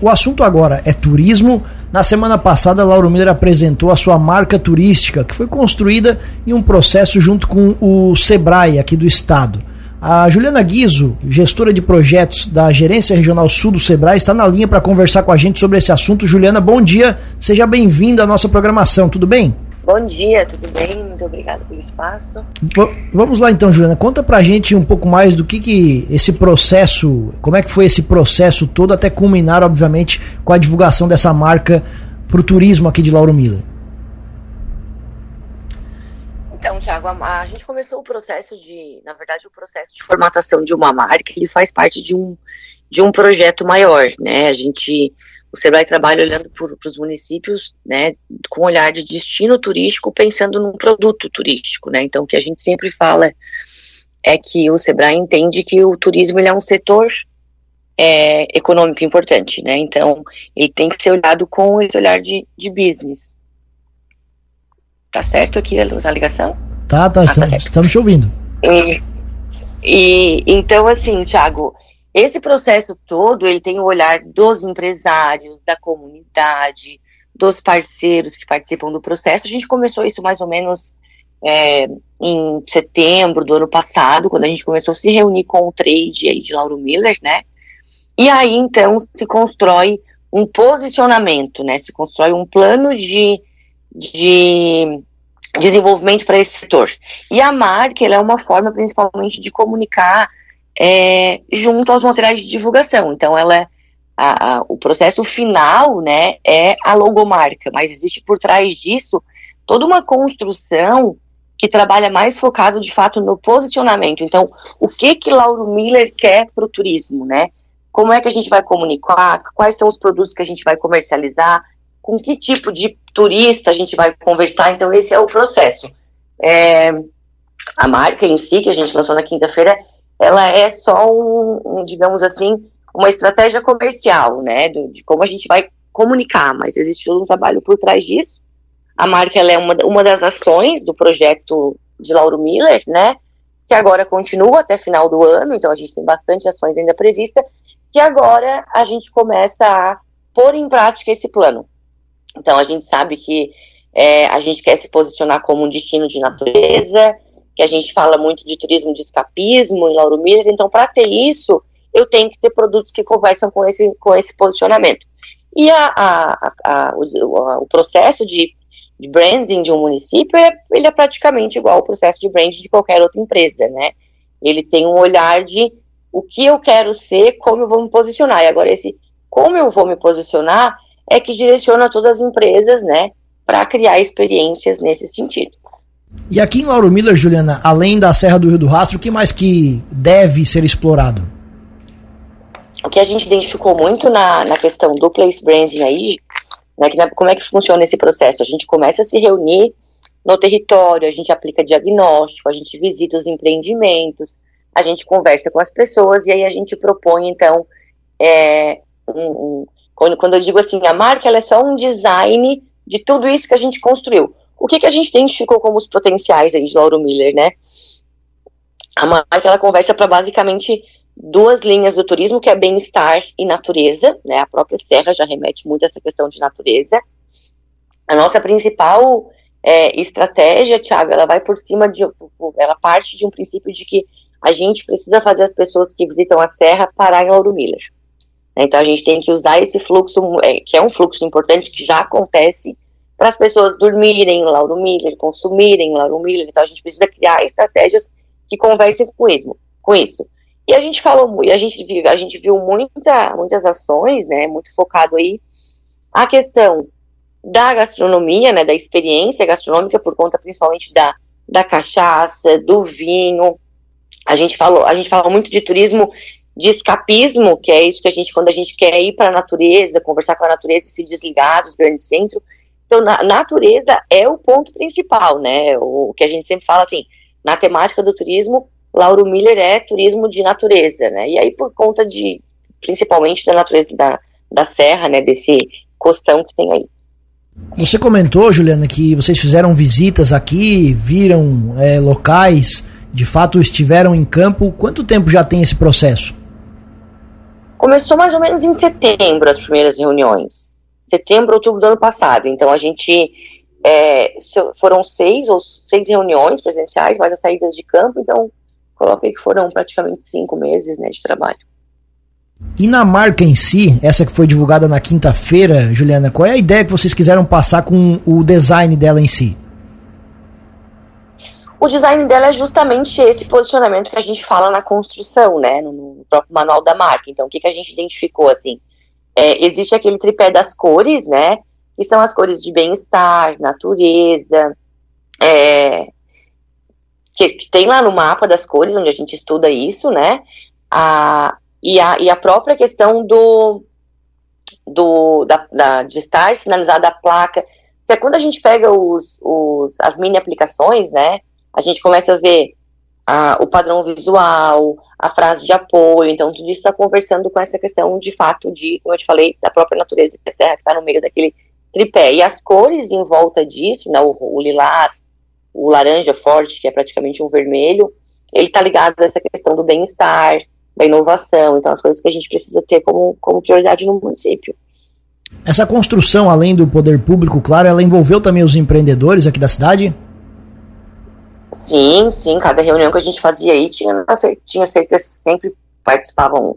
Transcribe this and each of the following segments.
o assunto agora é turismo. Na semana passada, Lauro Miller apresentou a sua marca turística, que foi construída em um processo junto com o Sebrae aqui do estado. A Juliana Guizo, gestora de projetos da Gerência Regional Sul do Sebrae, está na linha para conversar com a gente sobre esse assunto. Juliana, bom dia, seja bem-vinda à nossa programação, tudo bem? Bom dia, tudo bem? Muito obrigada pelo espaço. Vamos lá então, Juliana, conta pra gente um pouco mais do que, que esse processo, como é que foi esse processo todo até culminar, obviamente, com a divulgação dessa marca pro turismo aqui de Lauro Miller. Então, Thiago, a, a gente começou o processo de, na verdade, o processo de formatação de uma marca, ele faz parte de um, de um projeto maior, né? A gente o Sebrae trabalha olhando para os municípios, né, com olhar de destino turístico, pensando num produto turístico, né. Então, o que a gente sempre fala é que o Sebrae entende que o turismo ele é um setor é, econômico importante, né. Então, ele tem que ser olhado com esse olhar de, de business. Tá certo aqui a ligação? Tá, tá, ah, tá estamos te ouvindo. E, e então, assim, Thiago, esse processo todo, ele tem o olhar dos empresários, da comunidade, dos parceiros que participam do processo. A gente começou isso mais ou menos é, em setembro do ano passado, quando a gente começou a se reunir com o trade aí de Lauro Miller, né? E aí, então, se constrói um posicionamento, né? Se constrói um plano de, de desenvolvimento para esse setor. E a marca, ela é uma forma, principalmente, de comunicar é, junto aos materiais de divulgação. Então, ela é, a, a, o processo final, né, é a logomarca, mas existe por trás disso toda uma construção que trabalha mais focado de fato no posicionamento. Então, o que que Lauro Miller quer para o turismo, né? Como é que a gente vai comunicar? Quais são os produtos que a gente vai comercializar? Com que tipo de turista a gente vai conversar? Então, esse é o processo. É, a marca em si, que a gente lançou na quinta-feira, ela é só um, um, digamos assim, uma estratégia comercial, né, de, de, como a gente vai comunicar, mas existe todo um trabalho por trás disso. A marca é uma, uma das ações do projeto de Lauro Miller, né, que agora continua até final do ano, então a gente tem bastante ações ainda previstas, que agora a gente começa a pôr em prática esse plano. Então a gente sabe que é, a gente quer se posicionar como um destino de natureza, que a gente fala muito de turismo de escapismo em Lauro Miller, então para ter isso, eu tenho que ter produtos que conversam com esse, com esse posicionamento. E a, a, a, o, o, processo de, de, branding de um município, é, ele é praticamente igual ao processo de branding de qualquer outra empresa, né? Ele tem um olhar de o que eu quero ser, como eu vou me posicionar. E agora esse como eu vou me posicionar é que direciona todas as empresas, né, para criar experiências nesse sentido. E aqui em Lauro Miller, Juliana, além da Serra do Rio do Rastro, o que mais que deve ser explorado? O que a gente identificou muito na, na questão do place branding aí, né, que, como é que funciona esse processo? A gente começa a se reunir no território, a gente aplica diagnóstico, a gente visita os empreendimentos, a gente conversa com as pessoas e aí a gente propõe, então, é, um, um, quando, quando eu digo assim, a marca ela é só um design de tudo isso que a gente construiu o que, que a gente identificou como os potenciais aí de Lauro Miller, né? A marca ela conversa para basicamente duas linhas do turismo, que é bem-estar e natureza, né? A própria Serra já remete muito a essa questão de natureza. A nossa principal é, estratégia, Thiago, ela vai por cima de, ela parte de um princípio de que a gente precisa fazer as pessoas que visitam a Serra parar em Lauro Miller. Então a gente tem que usar esse fluxo, é, que é um fluxo importante que já acontece para as pessoas dormirem Lauro Miller, consumirem Lauro Miller. Então a gente precisa criar estratégias que conversem com isso. Com isso. E a gente falou muito, a gente viu, a gente viu muita, muitas ações, né, muito focado aí a questão da gastronomia, né, da experiência gastronômica por conta principalmente da, da cachaça, do vinho. A gente falou, a gente falou muito de turismo de escapismo, que é isso que a gente quando a gente quer ir para a natureza, conversar com a natureza se desligar dos grandes centros, então, na natureza é o ponto principal, né? O que a gente sempre fala assim, na temática do turismo, Lauro Miller é turismo de natureza, né? E aí, por conta de, principalmente da natureza da, da serra, né? Desse costão que tem aí. Você comentou, Juliana, que vocês fizeram visitas aqui, viram é, locais, de fato estiveram em campo. Quanto tempo já tem esse processo? Começou mais ou menos em setembro as primeiras reuniões. Setembro, outubro do ano passado. Então a gente é, foram seis ou seis reuniões presenciais, mais as saídas de campo, então coloquei que foram praticamente cinco meses né, de trabalho. E na marca em si, essa que foi divulgada na quinta-feira, Juliana, qual é a ideia que vocês quiseram passar com o design dela em si? O design dela é justamente esse posicionamento que a gente fala na construção, né, no, no próprio manual da marca. Então, o que, que a gente identificou, assim? É, existe aquele tripé das cores, né, que são as cores de bem-estar, natureza, é, que, que, tem lá no mapa das cores, onde a gente estuda isso, né, a, e, a, e a própria questão do, do da, da, de estar sinalizada a placa, que é quando a gente pega os, os, as mini aplicações, né, a gente começa a ver a, o padrão visual, a frase de apoio, então tudo isso está conversando com essa questão de fato de, como eu te falei, da própria natureza, que a serra que está no meio daquele tripé. E as cores em volta disso, né, o, o lilás, o laranja forte, que é praticamente um vermelho, ele está ligado a essa questão do bem-estar, da inovação, então as coisas que a gente precisa ter como, como prioridade no município. Essa construção, além do poder público, claro, ela envolveu também os empreendedores aqui da cidade? Sim, sim, cada reunião que a gente fazia aí tinha, tinha cerca, sempre participavam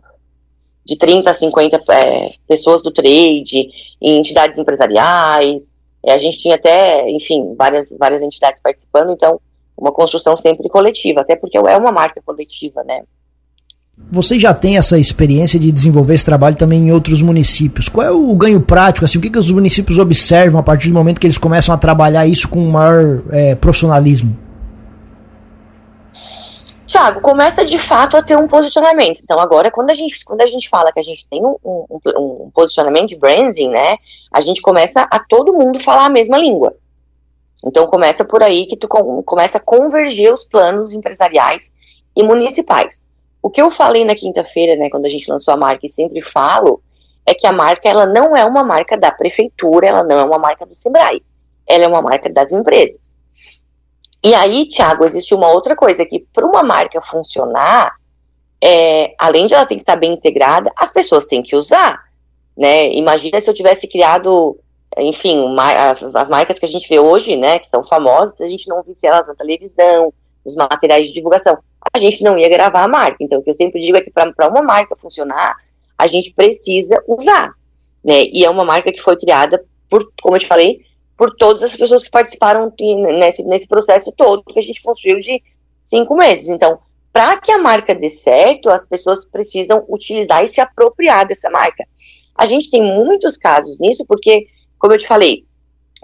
de 30 a 50 é, pessoas do trade, entidades empresariais, é, a gente tinha até, enfim, várias, várias entidades participando, então uma construção sempre coletiva, até porque é uma marca coletiva, né? Você já tem essa experiência de desenvolver esse trabalho também em outros municípios. Qual é o ganho prático? Assim, o que, que os municípios observam a partir do momento que eles começam a trabalhar isso com maior é, profissionalismo? Tiago, começa de fato a ter um posicionamento. Então, agora, quando a gente, quando a gente fala que a gente tem um, um, um posicionamento de branding, né, a gente começa a todo mundo falar a mesma língua. Então, começa por aí que tu com, começa a converger os planos empresariais e municipais. O que eu falei na quinta-feira, né, quando a gente lançou a marca e sempre falo, é que a marca ela não é uma marca da prefeitura, ela não é uma marca do Sebrae. Ela é uma marca das empresas. E aí, Thiago, existe uma outra coisa, que para uma marca funcionar, é, além de ela ter que estar bem integrada, as pessoas têm que usar. Né? Imagina se eu tivesse criado, enfim, as, as marcas que a gente vê hoje, né, que são famosas, se a gente não visse elas na televisão, nos materiais de divulgação, a gente não ia gravar a marca. Então, o que eu sempre digo é que para uma marca funcionar, a gente precisa usar. Né? E é uma marca que foi criada por, como eu te falei, por todas as pessoas que participaram nesse, nesse processo todo que a gente construiu de cinco meses. Então, para que a marca dê certo, as pessoas precisam utilizar e se apropriar dessa marca. A gente tem muitos casos nisso, porque, como eu te falei,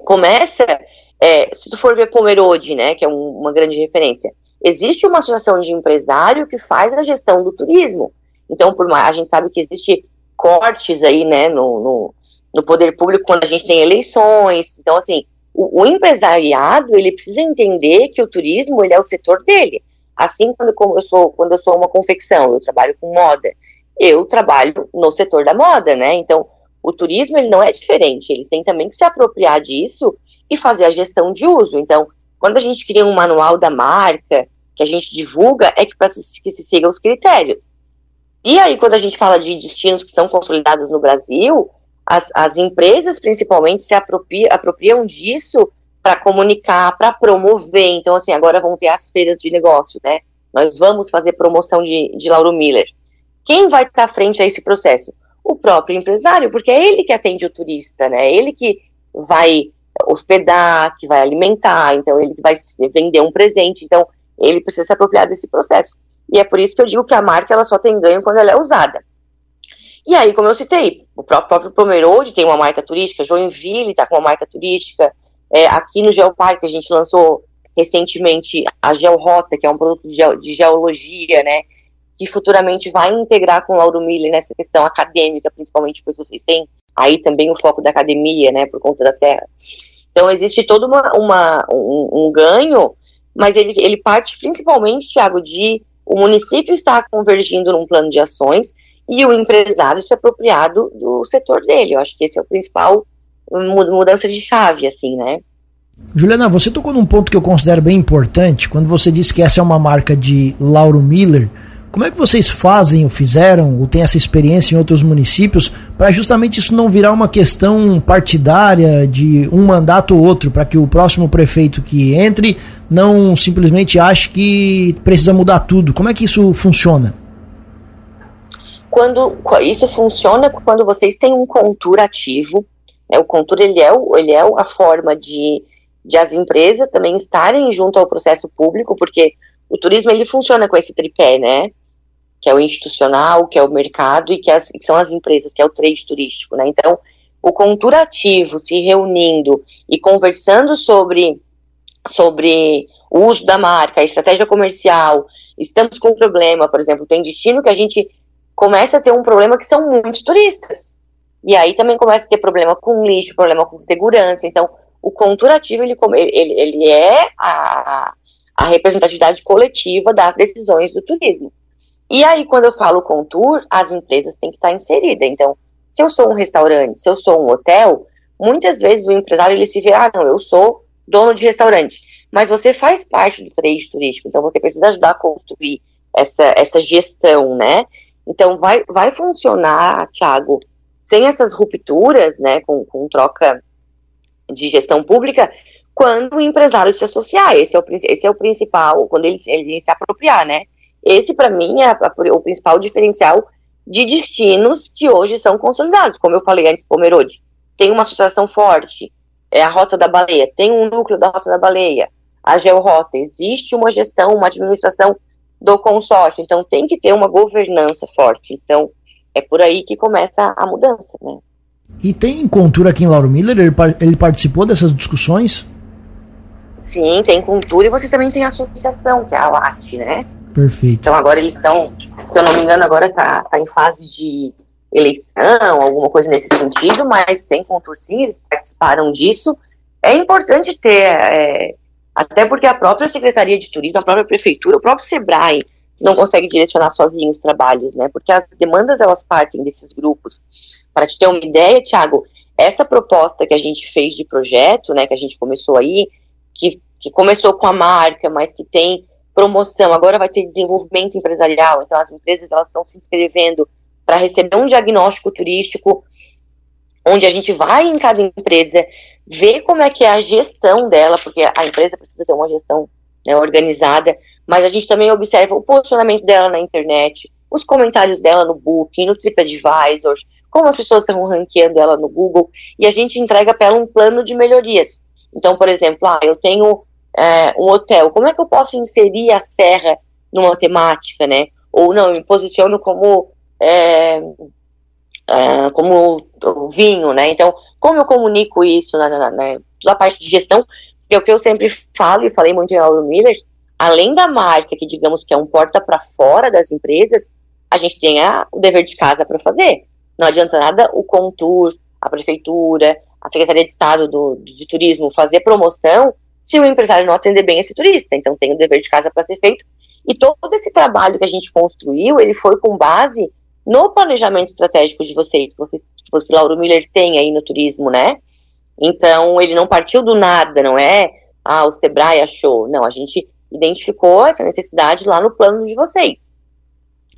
começa, é, se tu for ver Pomerode, né, que é um, uma grande referência, existe uma associação de empresário que faz a gestão do turismo. Então, por mais, a gente sabe que existe cortes aí, né, no, no no poder público quando a gente tem eleições. Então, assim, o, o, empresariado, ele precisa entender que o turismo, ele é o setor dele. Assim, quando, como eu sou, quando eu sou uma confecção, eu trabalho com moda, eu trabalho no setor da moda, né? Então, o turismo, ele não é diferente, ele tem também que se apropriar disso e fazer a gestão de uso. Então, quando a gente cria um manual da marca, que a gente divulga, é que para que se siga os critérios. E aí, quando a gente fala de destinos que são consolidados no Brasil, as, as empresas principalmente se apropriam, disso para comunicar, para promover. Então, assim, agora vão ter as feiras de negócio, né? Nós vamos fazer promoção de, de Lauro Miller. Quem vai estar à frente a esse processo? O próprio empresário, porque é ele que atende o turista, né? É ele que vai hospedar, que vai alimentar, então ele vai vender um presente, então ele precisa se apropriar desse processo. E é por isso que eu digo que a marca ela só tem ganho quando ela é usada. E aí, como eu citei, o próprio, próprio Pomerode tem uma marca turística, Joinville está com uma marca turística, é, aqui no Geoparque a gente lançou recentemente a Georrota, que é um produto de, geologia, né, que futuramente vai integrar com o Lauro Miller nessa questão acadêmica, principalmente porque vocês têm aí também o foco da academia, né, por conta da serra. Então existe todo uma, uma um, um, ganho, mas ele, ele parte principalmente, Thiago, de o município estar convergindo num plano de ações e o empresário se apropriar do, setor dele. Eu acho que esse é o principal mudança de chave, assim, né? Juliana, você tocou num ponto que eu considero bem importante, quando você disse que essa é uma marca de Lauro Miller. Como é que vocês fazem ou fizeram, ou têm essa experiência em outros municípios, para justamente isso não virar uma questão partidária de um mandato ou outro, para que o próximo prefeito que entre não simplesmente ache que precisa mudar tudo? Como é que isso funciona? Quando isso funciona quando vocês têm um contour ativo, né, o contour ele é, ele é a forma de, de as empresas também estarem junto ao processo público, porque o turismo ele funciona com esse tripé, né? Que é o institucional, que é o mercado e que, as, que são as empresas, que é o trade turístico, né? Então, o contour ativo se reunindo e conversando sobre, sobre o uso da marca, a estratégia comercial, estamos com um problema, por exemplo, tem destino que a gente começa a ter um problema que são muitos turistas. E aí também começa a ter problema com lixo, problema com segurança. Então, o contour ativo, ele, ele, ele é a, a representatividade coletiva das decisões do turismo. E aí, quando eu falo contour, as empresas têm que estar inseridas. Então, se eu sou um restaurante, se eu sou um hotel, muitas vezes o empresário ele se vê, ah, não, eu sou dono de restaurante, mas você faz parte do trade turístico, então você precisa ajudar a construir essa, essa gestão, né? Então, vai, vai funcionar, Thiago, sem essas rupturas, né, com, com troca de gestão pública, quando o empresário se associar. Esse é o, esse é o principal, quando ele, ele se apropriar, né? Esse, para mim, é a, o principal diferencial de destinos que hoje são consolidados. Como eu falei antes, Pomerode, tem uma associação forte, é a Rota da Baleia, tem um núcleo da Rota da Baleia, a Georrota, existe uma gestão, uma administração do consórcio, então tem que ter uma governança forte. Então, é por aí que começa a mudança, né? E tem encontura aqui em Lauro Miller? Ele, ele participou dessas discussões? Sim, tem cultura e vocês também têm a associação, que é a LAT, né? Perfeito. Então agora eles estão, se eu não me engano, agora tá, tá em fase de eleição, alguma coisa nesse sentido, mas tem contur sim, eles participaram disso. É importante ter, é, até porque a própria Secretaria de Turismo, a própria Prefeitura, o próprio SEBRAE não consegue direcionar sozinho os trabalhos, né? Porque as demandas elas partem desses grupos. Para te ter uma ideia, Tiago, essa proposta que a gente fez de projeto, né, que a gente começou aí, que, que começou com a marca, mas que tem promoção, agora vai ter desenvolvimento empresarial, então as empresas elas estão se inscrevendo para receber um diagnóstico turístico, onde a gente vai em cada empresa ver como é que é a gestão dela, porque a empresa precisa ter uma gestão né, organizada, mas a gente também observa o posicionamento dela na internet, os comentários dela no Booking, no TripAdvisor, como as pessoas estão ranqueando ela no Google, e a gente entrega para ela um plano de melhorias. Então, por exemplo, ah, eu tenho é, um hotel, como é que eu posso inserir a serra numa temática, né? Ou não, eu me posiciono como é, é, como vinho, né? Então, como eu comunico isso na, na, na, toda a parte de gestão, que é o que eu sempre falo e falei muito em Aula Miller, além da marca, que digamos que é um porta para fora das empresas, a gente tem a, o dever de casa para fazer. Não adianta nada o Contur, a prefeitura, a Secretaria de Estado do, de Turismo fazer promoção se o empresário não atender bem esse turista. Então tem o dever de casa para ser feito. E todo esse trabalho que a gente construiu, ele foi com base no planejamento estratégico de vocês, que vocês, que o Lauro Miller tem aí no turismo, né? Então ele não partiu do nada, não é? Ah, o Sebrae achou. Não, a gente identificou essa necessidade lá no plano de vocês.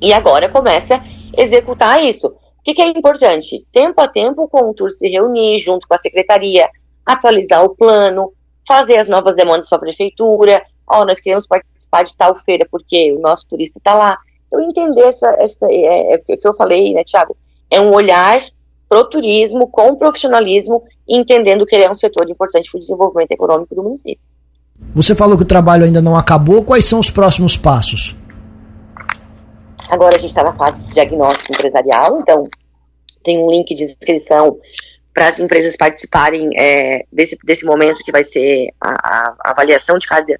E agora começa a executar isso. O que, que, é importante? Tempo a tempo, o Contur se reunir junto com a secretaria, atualizar o plano, fazer as novas demandas para a prefeitura. Ó, oh, nós queremos participar de tal feira porque o nosso turista está lá. Então, entender essa, essa é, é, o que eu falei, né, Tiago? É um olhar pro turismo com profissionalismo, entendendo que ele é um setor importante para o desenvolvimento econômico do município. Você falou que o trabalho ainda não acabou. Quais são os próximos passos? Agora a gente está na fase de diagnóstico empresarial, então tem um link de inscrição para as empresas participarem é, desse, desse momento que vai ser a, a, avaliação de cada,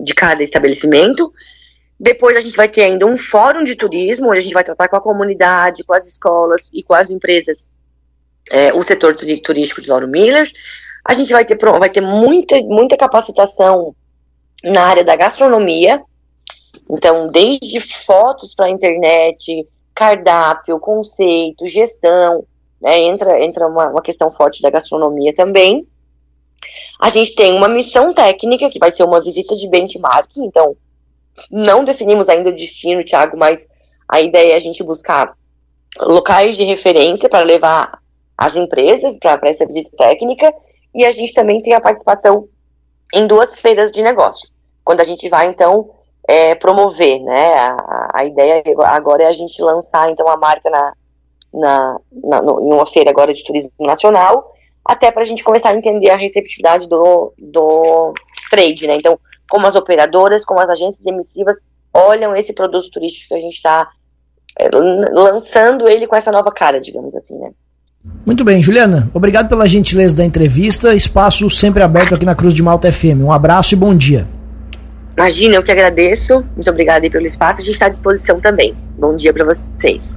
de cada estabelecimento. Depois a gente vai ter ainda um fórum de turismo, onde a gente vai tratar com a comunidade, com as escolas e com as empresas, é, o setor turístico de Lauro Miller. A gente vai ter, vai ter muita, muita capacitação na área da gastronomia, então, desde fotos para a internet, cardápio, conceito, gestão, né, entra, entra uma, uma questão forte da gastronomia também. A gente tem uma missão técnica, que vai ser uma visita de benchmarking, então, Não definimos ainda o destino, Thiago, mas a ideia é a gente buscar locais de referência para levar as empresas para essa visita técnica e a gente também tem a participação em duas feiras de negócio. Quando a gente vai, então, é, promover, né? A, a, ideia agora é a gente lançar, então, a marca na, na, na no, em uma feira agora de turismo nacional, até para a gente começar a entender a receptividade do, do trade, né? Então, como as operadoras, como as agências emissivas olham esse produto turístico que a gente está é, lançando ele com essa nova cara, digamos assim, né? Muito bem, Juliana, obrigado pela gentileza da entrevista. Espaço sempre aberto aqui na Cruz de Malta FM. Um abraço e bom dia. Imagina, eu que agradeço. Muito obrigada pelo espaço. A gente está à disposição também. Bom dia para vocês.